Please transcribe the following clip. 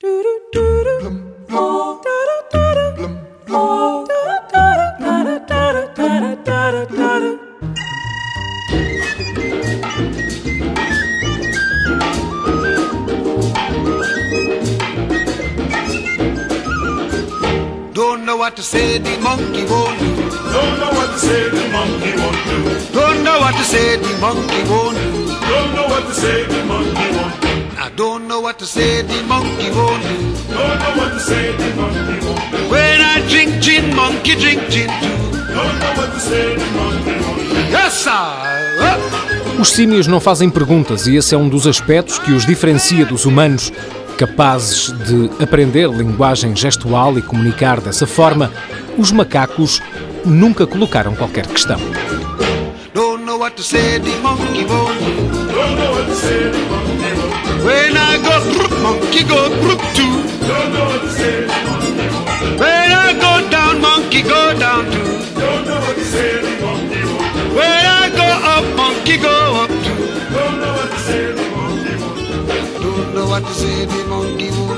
Don't know what to say, the monkey won't do. Don't know what to say, the monkey won't do. Don't know what to say, the monkey won't do. Don't know what to say, the monkey won't do. I don't know what to say, the monkey won't Os símios não fazem perguntas e esse é um dos aspectos que os diferencia dos humanos. Capazes de aprender linguagem gestual e comunicar dessa forma, os macacos nunca colocaram qualquer questão. Don't know what to say. When I go monkey go too. Don't know what to monkey Don't know what to say, the monkey won't do. Don't know what to say, the monkey won't